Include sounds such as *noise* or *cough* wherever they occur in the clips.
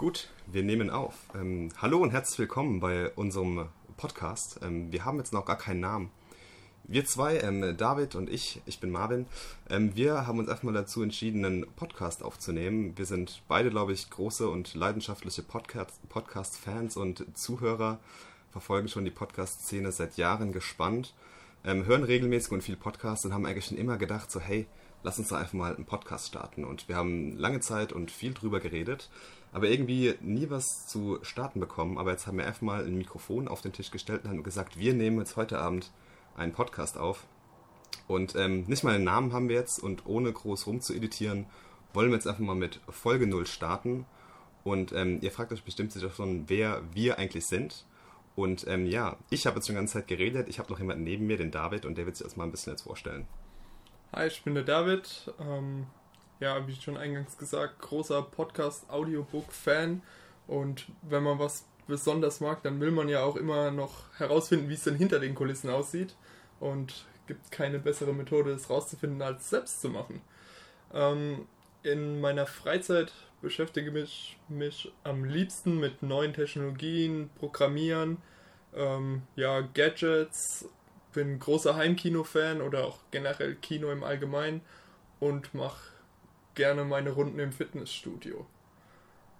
Gut, wir nehmen auf. Ähm, hallo und herzlich willkommen bei unserem Podcast. Ähm, wir haben jetzt noch gar keinen Namen. Wir zwei, ähm, David und ich, ich bin Marvin, ähm, wir haben uns erstmal dazu entschieden, einen Podcast aufzunehmen. Wir sind beide, glaube ich, große und leidenschaftliche Podcast-Fans und Zuhörer, verfolgen schon die Podcast-Szene seit Jahren gespannt, ähm, hören regelmäßig und viel Podcasts und haben eigentlich schon immer gedacht, so hey, lass uns doch einfach mal einen Podcast starten. Und wir haben lange Zeit und viel drüber geredet, aber irgendwie nie was zu starten bekommen. Aber jetzt haben wir einfach mal ein Mikrofon auf den Tisch gestellt und haben gesagt, wir nehmen jetzt heute Abend einen Podcast auf. Und ähm, nicht mal einen Namen haben wir jetzt und ohne groß rum zu editieren, wollen wir jetzt einfach mal mit Folge 0 starten. Und ähm, ihr fragt euch bestimmt sicher schon, wer wir eigentlich sind. Und ähm, ja, ich habe jetzt schon die ganze Zeit geredet. Ich habe noch jemanden neben mir, den David, und der wird sich erstmal ein bisschen jetzt vorstellen. Hi, ich bin der David. Ähm, ja, wie schon eingangs gesagt, großer Podcast-Audiobook-Fan. Und wenn man was besonders mag, dann will man ja auch immer noch herausfinden, wie es denn hinter den Kulissen aussieht. Und gibt keine bessere Methode, es rauszufinden, als selbst zu machen. Ähm, in meiner Freizeit beschäftige ich mich am liebsten mit neuen Technologien, Programmieren, ähm, ja, Gadgets, bin großer Heimkino-Fan oder auch generell Kino im Allgemeinen und mache gerne meine Runden im Fitnessstudio.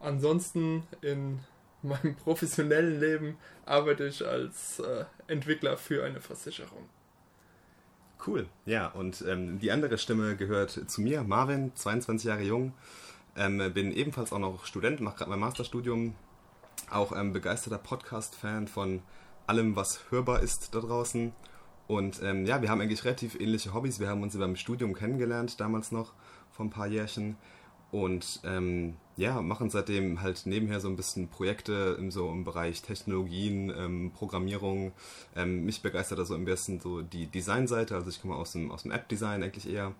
Ansonsten in *laughs* meinem professionellen Leben arbeite ich als äh, Entwickler für eine Versicherung. Cool, ja, und ähm, die andere Stimme gehört zu mir, Marvin, 22 Jahre jung, ähm, bin ebenfalls auch noch Student, mache gerade mein Masterstudium, auch ähm, begeisterter Podcast-Fan von allem, was hörbar ist da draußen. Und ähm, ja, wir haben eigentlich relativ ähnliche Hobbys. Wir haben uns beim Studium kennengelernt, damals noch, vor ein paar Jährchen. Und ähm, ja, machen seitdem halt nebenher so ein bisschen Projekte im, so im Bereich Technologien, ähm, Programmierung. Ähm, mich begeistert also am besten so die Designseite, also ich komme aus dem, aus dem App-Design eigentlich eher.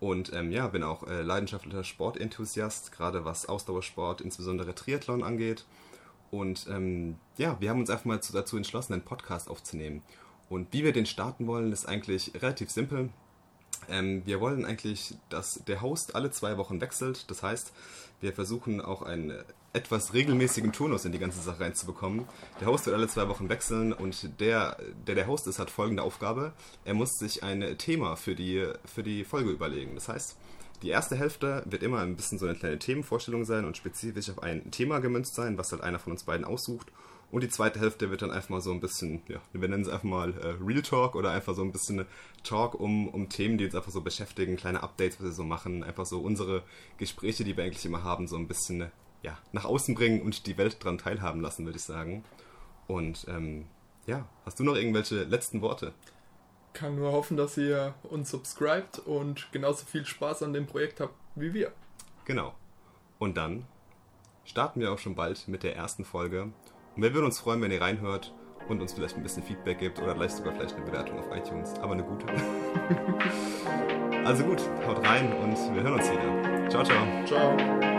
Und ähm, ja, bin auch äh, leidenschaftlicher Sportenthusiast, gerade was Ausdauersport, insbesondere Triathlon angeht. Und ähm, ja, wir haben uns einfach mal zu, dazu entschlossen, einen Podcast aufzunehmen. Und wie wir den starten wollen, ist eigentlich relativ simpel. Ähm, wir wollen eigentlich, dass der Host alle zwei Wochen wechselt. Das heißt, wir versuchen auch einen etwas regelmäßigen Turnus in die ganze Sache reinzubekommen. Der Host wird alle zwei Wochen wechseln und der, der der Host ist, hat folgende Aufgabe. Er muss sich ein Thema für die, für die Folge überlegen. Das heißt, die erste Hälfte wird immer ein bisschen so eine kleine Themenvorstellung sein und spezifisch auf ein Thema gemünzt sein, was halt einer von uns beiden aussucht. Und die zweite Hälfte wird dann einfach mal so ein bisschen, ja, wir nennen es einfach mal äh, Real Talk oder einfach so ein bisschen Talk um, um Themen, die uns einfach so beschäftigen, kleine Updates, was wir so machen, einfach so unsere Gespräche, die wir eigentlich immer haben, so ein bisschen ja, nach außen bringen und die Welt dran teilhaben lassen, würde ich sagen. Und ähm, ja, hast du noch irgendwelche letzten Worte? Kann nur hoffen, dass ihr uns subscribt und genauso viel Spaß an dem Projekt habt wie wir. Genau. Und dann starten wir auch schon bald mit der ersten Folge und wir würden uns freuen, wenn ihr reinhört und uns vielleicht ein bisschen Feedback gibt oder vielleicht sogar vielleicht eine Bewertung auf iTunes, aber eine gute. *laughs* also gut, haut rein und wir hören uns wieder. Ciao, ciao. Ciao.